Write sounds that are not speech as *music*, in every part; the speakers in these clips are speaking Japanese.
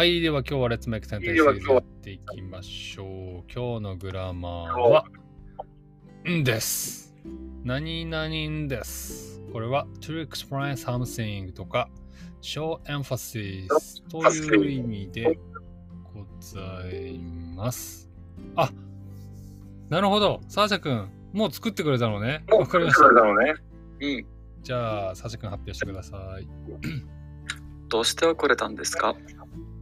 はい、では今日は Let's Make Sentences やっていきましょう。今日のグラマーは、んです。何々んです。これは to explain something とか show emphasis という意味でございます。あなるほど。サーシャ君、もう作ってくれたのね。わかりました。のね。うん。じゃあ、サーシャ君発表してください。どうして遅れたんですか？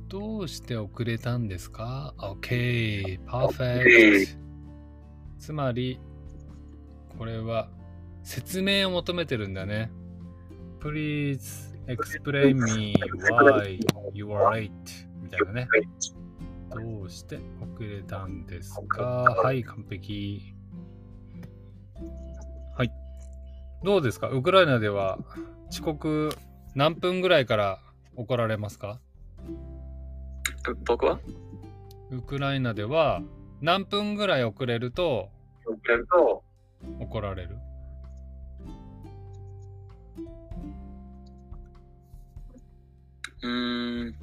どうして遅れたんですか ?OK, perfect. つまり、これは説明を求めてるんだね。Please explain me why you are late. みたいなね。どうして遅れたんですか？はい、完璧。はい。どうですか？ウクライナでは遅刻何分ぐらいから怒られますか？う僕は？ウクライナでは何分ぐらい遅れると遅れると、怒られる？うーん。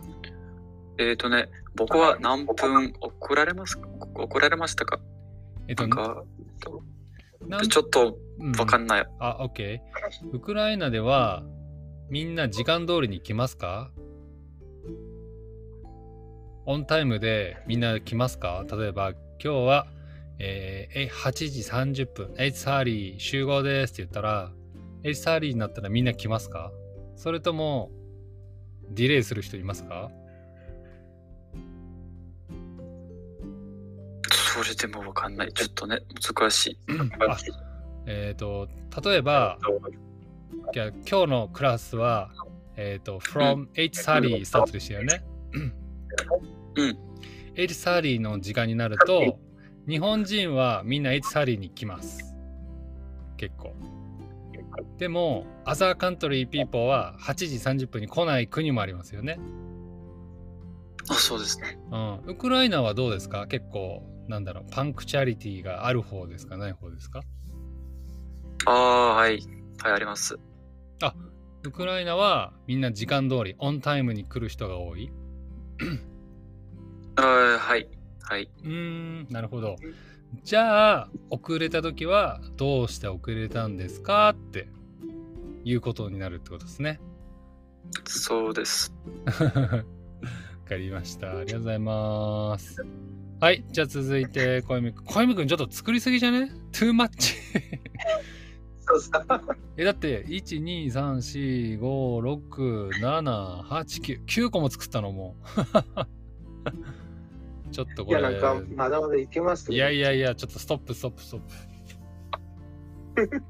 えっ、ー、とね、僕は何分遅られます？か遅られましたか？えっとなん、か、なんちょっとうんわかんない。あ、OK。ウクライナではみんな時間通りに来ますか？オンタイムでみんな来ますか？例えば今日は、えーえ8時30分、8.30集合ですって言ったら、8.30になったらみんな来ますか？それともディレイする人いますか？それでもわかんない。ちょっとね、難しい。あえっ、と、例えば、いや今日のクラスは、えっ、と、from 8.30スタートでしたよね。うん。8.30の時間になると、日本人はみんな8.30に来ます。結構。でも、other country people は8時30分に来ない国もありますよね。あ、そうですね。うん。ウクライナはどうですか？結構、なんだろう、パンクチャリティがある方ですか？ない方ですか？ああ、はい。はい、あります。ウクライナはみんな時間通り、オンタイムに来る人が多い。あーはい。はい。うーん、なるほど。じゃあ、遅れた時はどうして遅れたんですか？っていうことになるってことですね。そうです。*laughs* わかりました。ありがとうございます。はい、じゃあ続いて、小泉くん。小泉くん、ちょっと作りすぎじゃね ?too much そうさ。え、だって、1、2、3、4、5、6、7、8、9、9個も作ったのもう。*laughs* ちょっといや、これ。なんか、まだまだいけます。いやいやいや、ちょっとストップ、ストップ、ストップ。*laughs*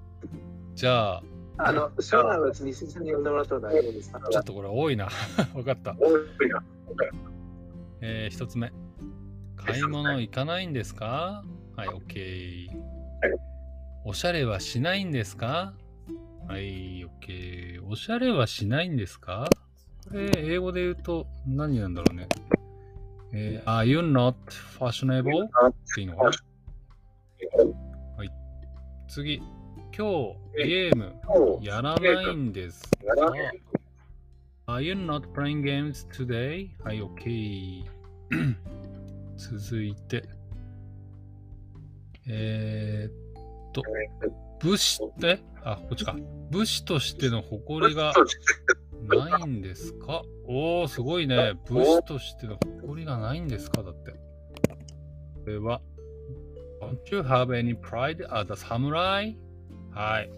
じゃあ、あの、将来は別に先生に呼んでもらったら大丈夫ですか？ちょっとこれ多いな。*laughs* わかった。多いな。えー、一つ目。買い物行かないんですか？はい、OK。おしゃれはしないんですか？はい、OK。おしゃれはしないんですか？これ、英語で言うと何なんだろうね。えー、Are you not fashionable? っていうのかな？はい。次。今日、ゲームやらないんですか？Are you not playing games today? はい、OK。*clears throat* 続いて。えー、っと、武士って、あ、こっちか。武士としての誇りがないんですか？おー、すごいね。武士としての誇りがないんですか？だって。これは、Don't you have any pride as a samurai? はい。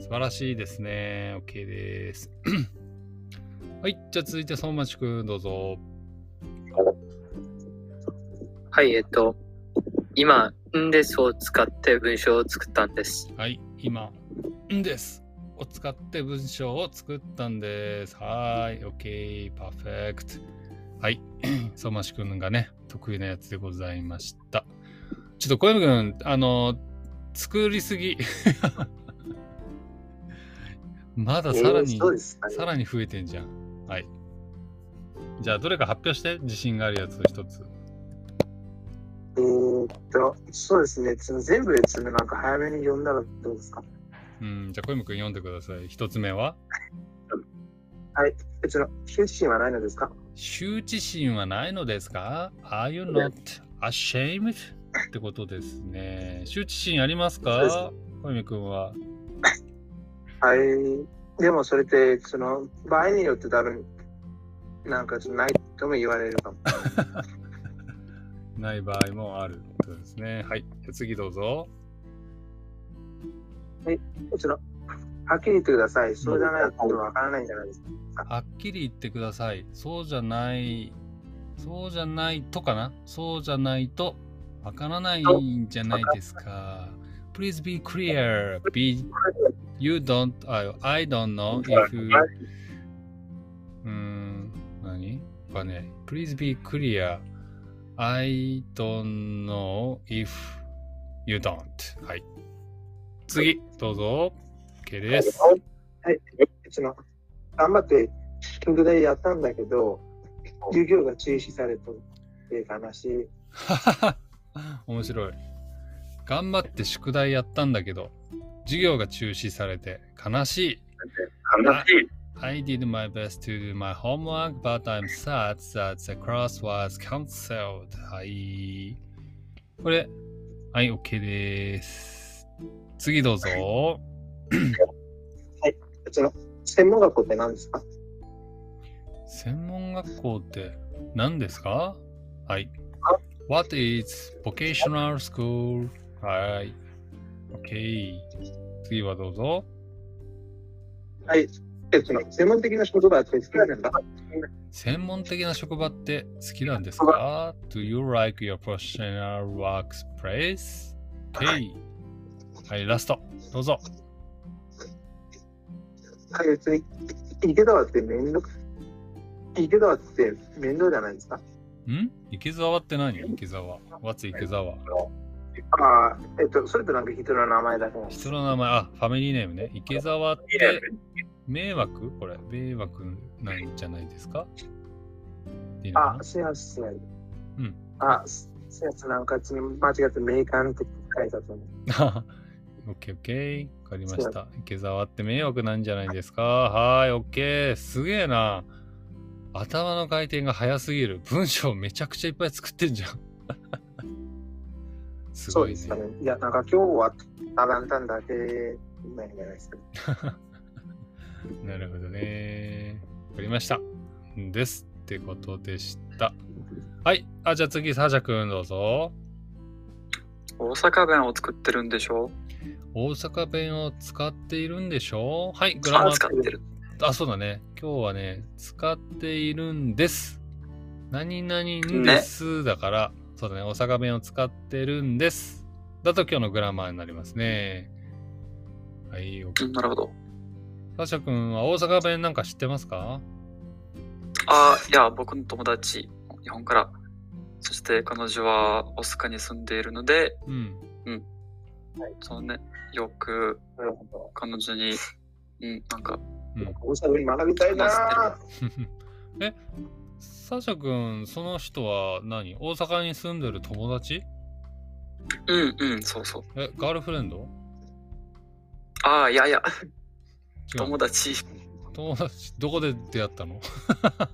素晴らしいですね。OK です。*coughs* はい。じゃあ続いて、相馬地君、どうぞ。はい、えっと、今、んですを使って文章を作ったんです。はい。今、んです。を使って文章を作ったんです。はい。OK。パーフェクト。はい。相馬市くんがね、得意なやつでございました。ちょっと小山くん、あの、作りすぎ。*laughs* まださらに、えーねさらに増えてんじゃん。はい。じゃあ、どれか発表して、自信があるやつ一つ。えーっと、そうですね。全部ですね、なんか早めに読んだらどうですか？うん、じゃあ小山くん読んでください。一つ目は？え、その、決心はないのですか？羞恥心はないのですか ?Are you not ashamed? ってことですね。羞恥心ありますか？小泉君は？はい。でもそれって、その、場合によって多分、なんかないとも言われるかも。*laughs* ない場合もあるそうですね。はい。じゃあ次どうぞ。その、はっきり言ってください。そうじゃないとわからないんじゃないですか。はっきり言ってください。そうじゃない、そうじゃないとかな？そうじゃないとわからないんじゃないですか。Please be clear. Be, you don't, I, don't know if うーん、何？かね。Please be clear. I don't know if you don't. はい。次、どうぞ。OK です。はい。その、頑張って、宿題やったんだけど、授業が中止されたって悲しい。*laughs* 面白い。頑張って宿題やったんだけど、授業が中止されて悲しい。悲しい。I did my best to do my homework, but I'm sad that the class was cancelled. はい。これ、はい、OK です。次どうぞ。その、専門学校って何ですか専門学校って何ですかはい。What is vocational school? はい。OK。次はどうぞ。はい。え、その、専門的な仕事って好きなんですか？専門的な職場って好きなんですか ?Do you like your professional workplace? OK。はい、ラスト。どうぞ。はい、別に、池澤って面倒、池澤って面倒じゃないですかん？池澤って何？池澤。What's 池澤ああ、えっと、それとなんか人の名前だから。人の名前、あ、ファミリーネームね。池澤って迷惑？これ、迷惑なんじゃないですか？あ、すいません。うん。あ、せん。なんか、間違ってメーカーって書いたと思う。なオッケーオッケー。わかりました。池澤って迷惑なんじゃないですか？はーい、オッケー。すげえな。頭の回転が速すぎる。文章めちゃくちゃいっぱい作ってんじゃん。*laughs* すごいねそうです。かね。いや、なんか今日はアランタンだけないんじゃないですか。*laughs* なるほどね。わかりました。です。ってことでした。はい。あ、じゃあ次、サージャ君どうぞ。大阪弁を作ってるんでしょ？大阪弁を使っているんでしょ？うはい、グラマあ、ー使ってる。あ、そうだね。今日はね、使っているんです。何々んです。だから、そうだね。大阪弁を使ってるんです。だと今日のグラマーになりますね。はい、なるほど。サーシャ君は大阪弁なんか知ってますか？あ、いや、僕の友達、日本から。そして彼女は大阪に住んでいるので、うん。そのね、よく。彼女に、うん、なんか、うん。大阪に学びたいなぁ。*laughs* え、サーシャ君、その人は何？大阪に住んでる友達？うんうん、そうそう。え、ガールフレンド？あ、いやいや、友達。友達、どこで出会ったの？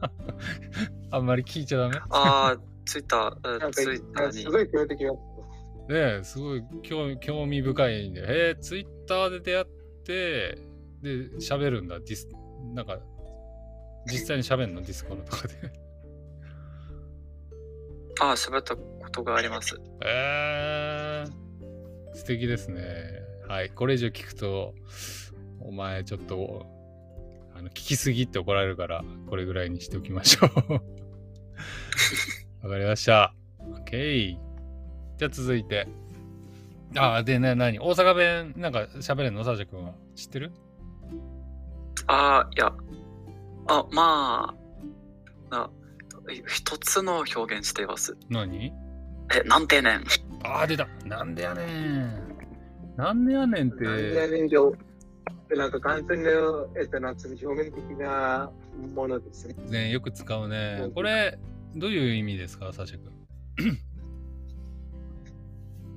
*laughs* あんまり聞いちゃダメ？あ、ツイッター、ツイッターに。すごい強敵が。ねえ、すごい興味興味深いんで。えー、ツイッターで出会って、で、喋るんだ。ディス、なんか、実際に喋るの？ディスコードとかで。*laughs* あ、喋ったことがあります。えー、素敵ですね。はい。これ以上聞くと、お前ちょっと、あの聞きすぎって怒られるから、これぐらいにしておきましょう。*laughs* わかりました。OK。じゃあ続いて。あ、でね、何？大阪弁なんか喋れんの？サージャ君は。知ってる？あ、いや、あ、まあ、な一つの表現しています。何？え、なんてねん。あー、出た。なんでやねん。なんでやねんっなんでて。年上。なんか簡単な、えっと、なんつうの表面的なものですね。ね、よく使うね。これ、どういう意味ですか、サーシャ君？*coughs*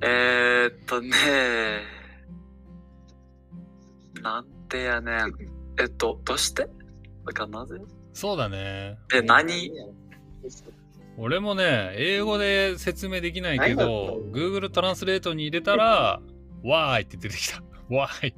えー、っとねなんてやねん。えっと、どうして？だからなぜ？そうだね。で、何？俺もね、英語で説明できないけど、Google トランスレートに入れたら、わーいって出てきた。わーい。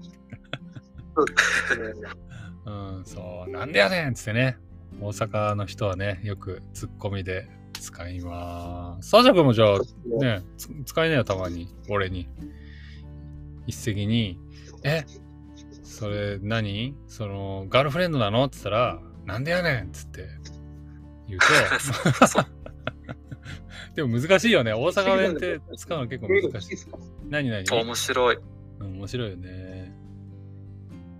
*laughs* うん、そう、なんでやねんっつってね。大阪の人はね、よくツッコミで使います。サージャ君もじゃあ、ね、つ使いなよ、たまに。俺に。一石に、え、それ何？その、ガールフレンドなの？って言ったら、なんでやねんっつって言うと、*laughs* でも難しいよね。大阪弁って使うの結構難しい。何何？面白い。うん面白いよね。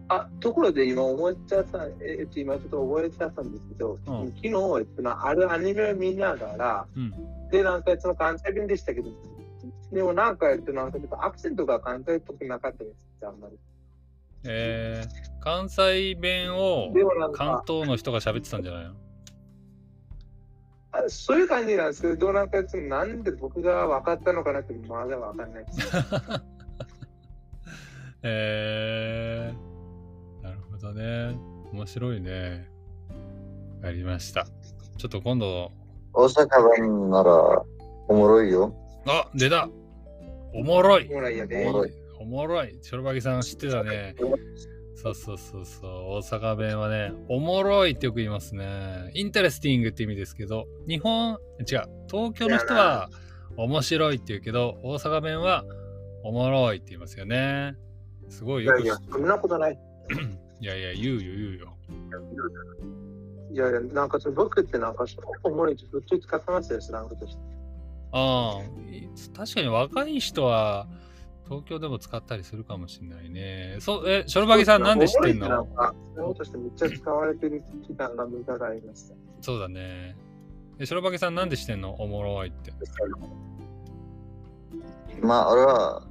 あ、ところで今思いちゃった、えっと、今ちょっと覚えちゃったんですけど、うん昨日、えっとな、あるアニメを見ながら、うん。で、なんかその関西弁でしたけど、でもなんか、えっと、なんかちょっとアクセントが関西っぽくなかったです、あんまり。えー、関西弁を関か、東の人が喋ってたんじゃないの？あそういう感じなんですけど、なんかなんで僕が分かったのかなって、まだ分かんないです。*laughs* えー、どね。面白いね。わかりました。ちょっと今度、大阪弁ならおもろいよ。あ、出たおもろい。おもろいおもろい。チョロバギさん知ってたね。そうそうそうそう。大阪弁はね、おもろいってよく言いますね。 interesting って意味ですけど、日本、違う、東京の人は面白いって言うけど、大阪弁はおもろいって言いますよね。すごいよくいやいや、そんなことない。*laughs* いやいや、言うよ言うよ。いやいや、なんかその僕ってなんか、おもろいって普通に使ってますよ、スラングとして。ああ、い確かに若い人は東京でも使ったりするかもしれないね。そう、え、ショルバギさんなんで知ってんの？としてめっちゃ使われてる期間が見たがありました。そうだね。え、ショルバギさんなんで知ってんの？おもろいって。まあ、俺は、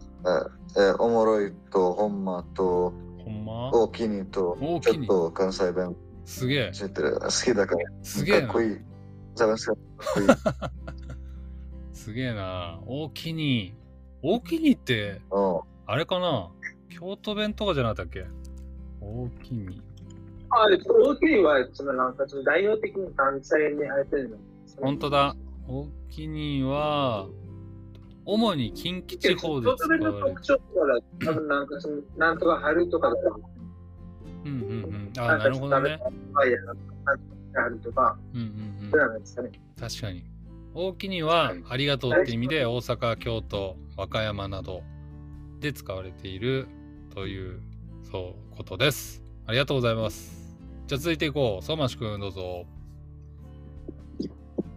ええおもろいと、ほんまと、ほんま？大きにと、大きにちょっと関西弁すげえ。好きだから。すげえなかっこ。いい。ザベスかっこいい。*laughs* すげえな。大きに。大きにって、うんあれかな？京都弁とかじゃなかったっけ？大きに。あ、で、大きいは、そのなんか、その代表的に関西に入ってるの。ほんとだ。大きには、主に近畿地方で使われる特。徴から、多分なんかその、なんとか春とかだとうんうんうん。あ、なるほどね。うんうんうんそう。なんですかね。確かに。大きにはありがとうって意味で大阪、京都、和歌山などで使われているというそうことです。ありがとうございます。じゃあ続いていこう。相馬市くんどうぞ。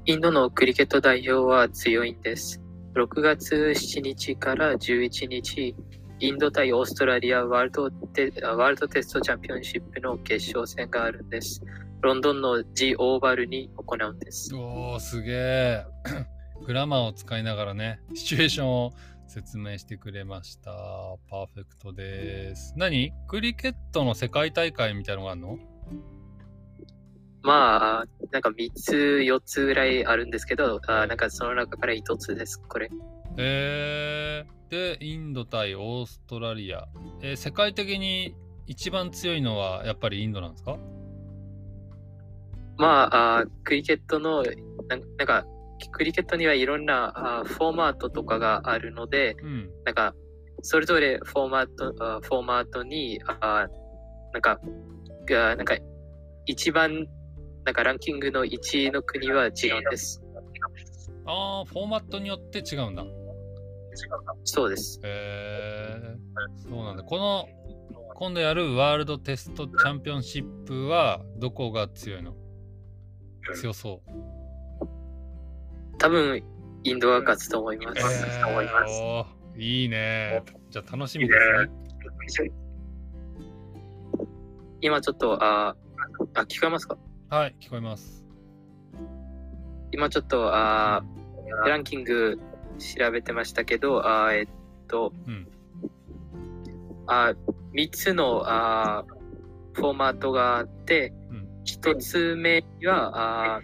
インドのクリケット代表は強いんです。6月7日から11日、インド対オーストラリアワールドテワールドテストチャンピオンシップの決勝戦があるんです。ロンドンの G オーバルに行うんです。おー、すげえ。*coughs* グラマーを使いながらね、シチュエーションを説明してくれました。パーフェクトです。何？クリケットの世界大会みたいなのがあるの？まあ、なんか3つ、4つぐらいあるんですけど、あなんかその中から1つです、これ。えー、で、インド対オーストラリア。えー世界的に一番強いのはやっぱりインドなんですか？まあ、あクリケットのなんなんか、クリケットにはいろんなあフォーマットとかがあるので、うん。なんか、それぞれフォーマット、あフォーマットに、あなんか、がなんか、一番、なんかランキングの1位の国は違うんです。ああ、フォーマットによって違うんだ。そうです。えー、そうなんだ。この、今度やるワールドテストチャンピオンシップはどこが強いの？強そう。多分、インドが勝つと思います。えーいいね。じゃあ楽しみですね。今ちょっと、あ、あ聞こえますか？はい、聞こえます。今ちょっと、あランキング調べてましたけど、あえっと、うん。あ3つのあフォーマットがあって、うん。1つ目には、あ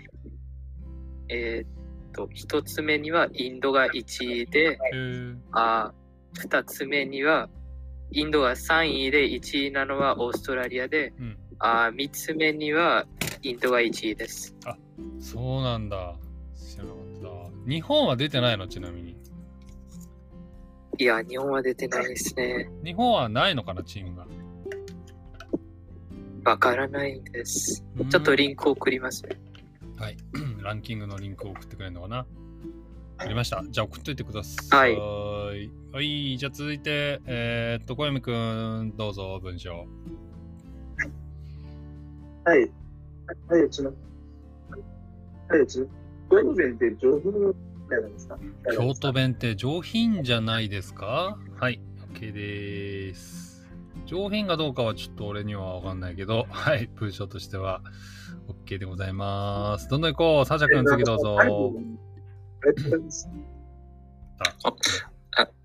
えっと、1つ目にはインドが1位で、えー、あ2つ目にはインドが3位で1位なのはオーストラリアで、うん。あ3つ目にはインドが1位です。そうなんだ。知らなかった。日本は出てないの？ちなみに。いや、日本は出てないですね。日本はないのかな、チームが。わからないんです。うんちょっとリンク送りますね。はい。*clears throat* ランキングのリンクを送ってくれるのかな？ありました。じゃあ送っといてください。はい。はい。じゃあ続いて、えー、っと、小山くん、どうぞ、文章。はい。はい、うちの。はい、うちの。京都弁って上品なんですか？京都弁って上品じゃないですか？はい。OK です。上品かどうかはちょっと俺にはわかんないけど、はい。文章としては OK でございます。どんどん行こう。サーチャくん、次どうぞ。あ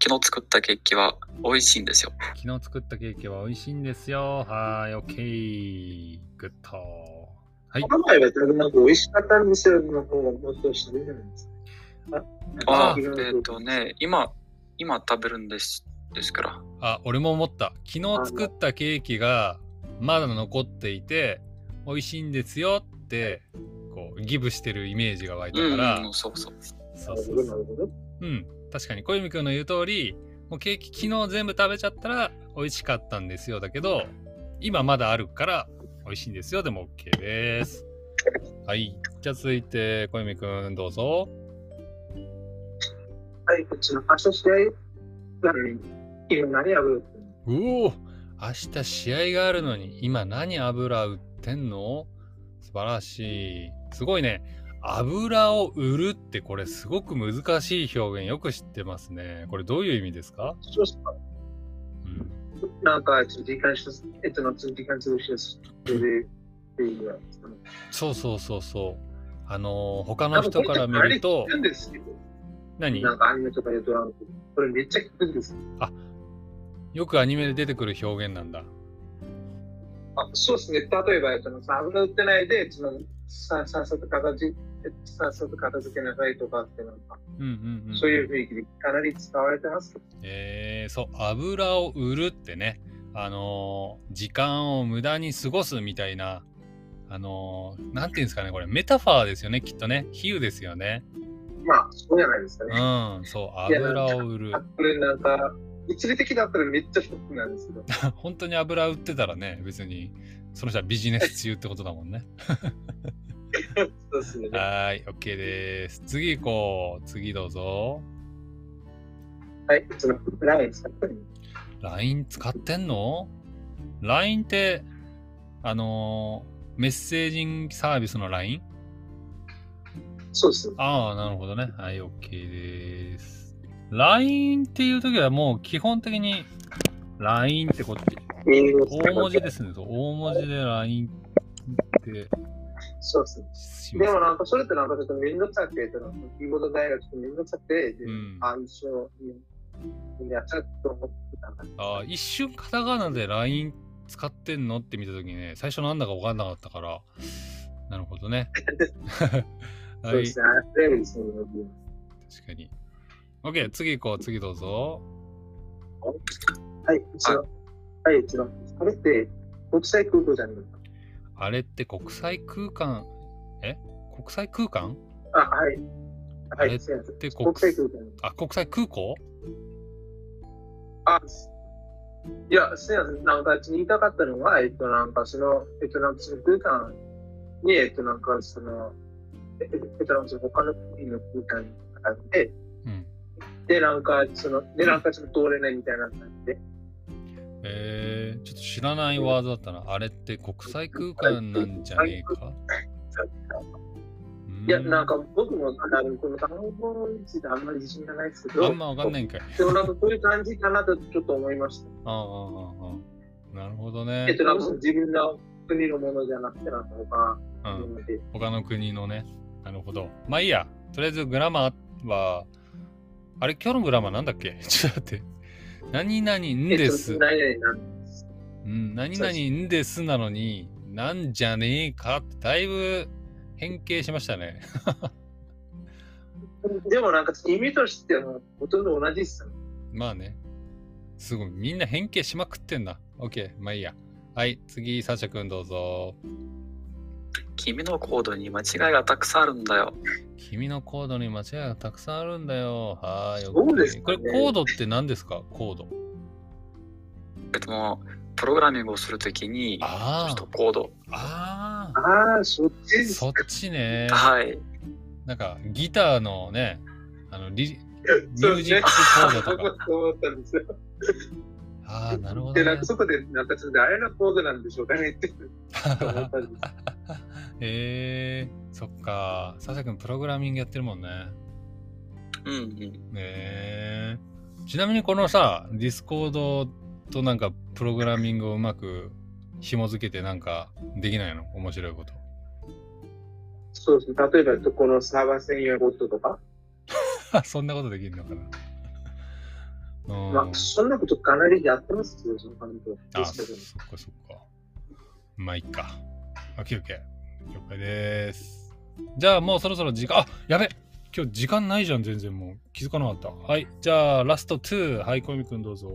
昨日作ったケーキは美味しいんですよ。昨日作ったケーキは美味しいんですよ。はい。OK。 good。はい。この前は多分なんか美味しかったんですよの方がもっとしてるじゃないですか。あ、あえっ、とね、今、今食べるんです、ですから。あ、俺も思った。昨日作ったケーキがまだ残っていて、美味しいんですよって、こう、ギブしてるイメージが湧いたうん、から、うん、そうそう。そうそうそう。なるほど。うん。確かに小泉君の言う通り、もうケーキ昨日全部食べちゃったら美味しかったんですよ。だけど、今まだあるから美味しいんですよ。でも OK です。はい。じゃあ続いて小泉君どうぞ。はい、うちの明日試合なのに、今何やる？うお明日試合があるのに今何油売ってんの？素晴らしい。すごいね。油を売るってこれすごく難しい表現よく知ってますね。これどういう意味ですか、そうっすかうん、なんか、時間しえっと、時間潰しです。それで、っていうそうそうそうそう。あのー他の人から見ると何？なんかアニメとかでドラマこれめっちゃ聞くんです。よくアニメで出てくる表現なんだ。あそうですね。例えば、その油売ってないで、そのささっさっさと片付けなさいとかってなんか、うんうんうん。そういう雰囲気でかなり使われてます。えー、そう、油を売るってね、あのー時間を無駄に過ごすみたいな、あのーなんていうんですかね、これメタファーですよね、きっとね。比喩ですよね。まあ、そうじゃないですかうね。ん、そう、油を売るあ。これなんか、物理的だったらめっちゃショックなんですけど。*laughs* 本当に油売ってたらね、別に、その人はビジネス中ってことだもんね。*laughs* *laughs* そうですね。はーい、OK です。次行こう。次どうぞ。はい、その、ライン使ってる LINE 使ってんの ?LINE って、あのーメッセージングサービスの LINE? そうです。ああ、なるほどね。はい、OK です。LINE っていう時はもう基本的に LINE ってこっち。大文字ですね。そう大文字で LINE ってそうですでもなんかそれってなんかちょっとめんどくさくて、そのキーボード大学ちょっとめんどくさくて、でうんあ、一緒にやっちゃうと思ってたんだけど。あー一瞬カタカナで LINE 使ってんのって見た時にね、最初なんだか分かんなかったから、なるほどね。*laughs* はい、そうですね。あれですね。確かに。OK、次行こう。次どうぞ。はい、うちの、はい、うちの、あれって国際空港じゃないですか。あれって国際空間、え？国際空間？あ、はい。はい、あれっ。て国国際空港。あ、国際空港？あ、いや、すいません。なんか言いたかったのは、えっと、なんかその、えっと、なんかその空間に、えっと、なんかその、えっと、えっと、なんかその他の国の空間にあって、うん。で、なんか、その、で、なんかちょっと通れないみたいな感じで。えー、ちょっと知らないワードだったな。あれって国際空間なんじゃねえか？いや、なんか僕も、あの、この単語についてあんまり自信がないですけど、あんまわかんないんかい。でもなんかこういう感じかなとちょっと思いました。ああ、ああ、ああ。なるほどねえっ。と、なんか自分の国のものじゃなくて、なんか他うん。他の国のね。なるほど。まあいいや。とりあえずグラマーは、あれ今日のグラマーなんだっけ？*laughs* ちょっと待って。何々んです。えっと何々なんです。うん、何々んですなのに、なんじゃねえかってだいぶ変形しましたね。*laughs* でもなんか意味としてはほとんど同じっすね。まあね。すごい。みんな変形しまくってんな。オッケー。まあいいや。はい。次、サーシャ君どうぞ。君のコードに間違いがたくさんあるんだよ。君のコードに間違いがたくさんあるんだよ。はーい。そうですねこれコードって何ですか？コード。えっともう、プログラミングをするときに、ちょあっとコード。あ。あそっちであ。すそっちね。はい。なんかギターのね、あのリ *laughs* ミュージックコードとか。*laughs* そう思ったんですよ。ああ、なるほど、で、ねなんか。そこで、なんかちょっとあれのコードなんでしょうかねって思ったんです。*laughs* えー、そっか。サシャ君プログラミングやってるもんね。うんうん。ねえちなみにこのさ、ディスコードとなんかプログラミングをうまく紐付けてなんかできないの？面白いこと。そうですね。例えば、このサーバー専用ボットとか、*laughs* そんなことできるのかな？うん。まあ、そんなことかなりやってますよ、その感じであ。そっかそっか。まあいいか。オッケーオッケー。了解です。じゃあもうそろそろ時間、あやべ今日時間ないじゃん、全然もう。気づかなかった。はい。じゃあラスト2。はい、小泉くんどうぞ。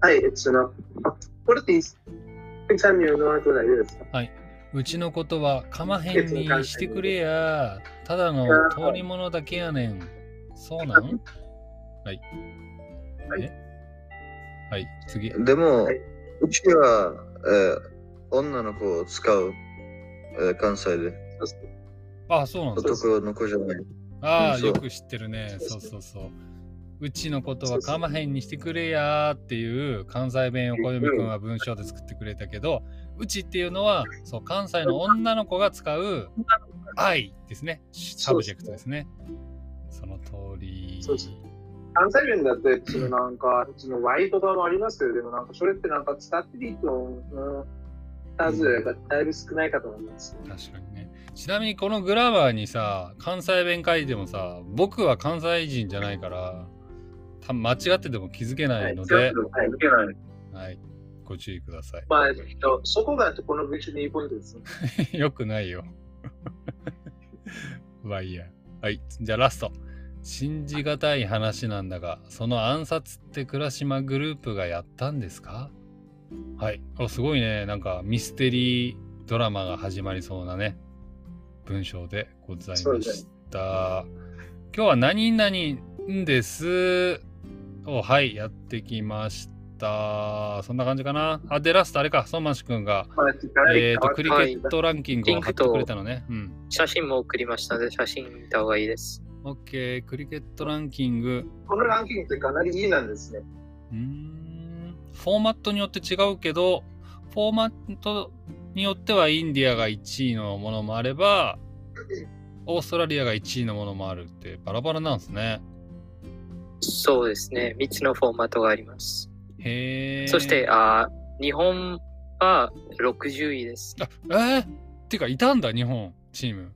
はい、その、あこれっていいっす。の後大丈夫ですかうちのことはかまへんにしてくれや。ただの通り物だけやねん。そうなん？はい。はいえ？はい、次。でも、はいうちは、えー女の子を使う、えー関西で。そうですあ、そうなんだ。男の子じゃない。ああ、よく知ってるね。そうそうそう。うちのことはかまへんにしてくれやーっていう関西弁を小読くんは文章で作ってくれたけど、うちっていうのはそう関西の女の子が使う I ですね。 subject ですね。その通り。関西弁だって、そのなんか、そのワイとかもありますけど、でもなんか、それってなんか使ってる人の数がだいぶ少ないかと思います。確かにね。ちなみにこの grammar にさ、関西弁書いてもさ、僕は関西人じゃないから、多分間違ってても気づけないので、はいはい、ご注意ください。まあ、えっとそこがこの文章のいいポイントですね。*laughs* よくないよ。*laughs* まあいいや。はい。じゃあラスト。信じがたい話なんだが、その暗殺って倉島グループがやったんですか？はい。お、すごいね。なんかミステリードラマが始まりそうなね、文章でございました。今日は何々んです。を、はい、やってきました。そんな感じかな。あ、で、ラストあれか、ソンマンシ君が、まあ、えっ、と、クリケットランキングを貼ってくれたのね。うん。写真も送りましたので、写真見た方がいいです。OK、クリケットランキング。このランキングってかなりいいなんですね。うーん。フォーマットによって違うけど、フォーマットによってはインディアが1位のものもあれば、オーストラリアが1位のものもあるってバラバラなんですね。そうですね。3つのフォーマットがあります。へえ。そして、あー日本は60位です。あ、えー、てか、いたんだ、日本、チーム。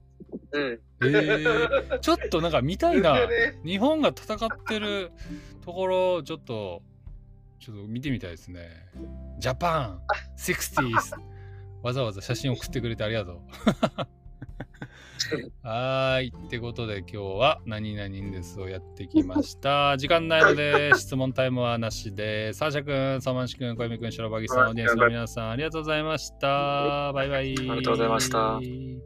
うん。えー、ちょっとなんか見たいな。*laughs* ね日本が戦ってるところ、ちょっと、ちょっと見てみたいですね。ジャパン 60s。わざわざ写真送ってくれてありがとう。*laughs* はーい。ってことで今日は何々んですをやってきました。時間ないので質問タイムはなしです。サーシャ君、サマンシ君、小泉君、白バギさん、オーディエンスの皆さんありがとうございました。バイバイ。ありがとうございましたはい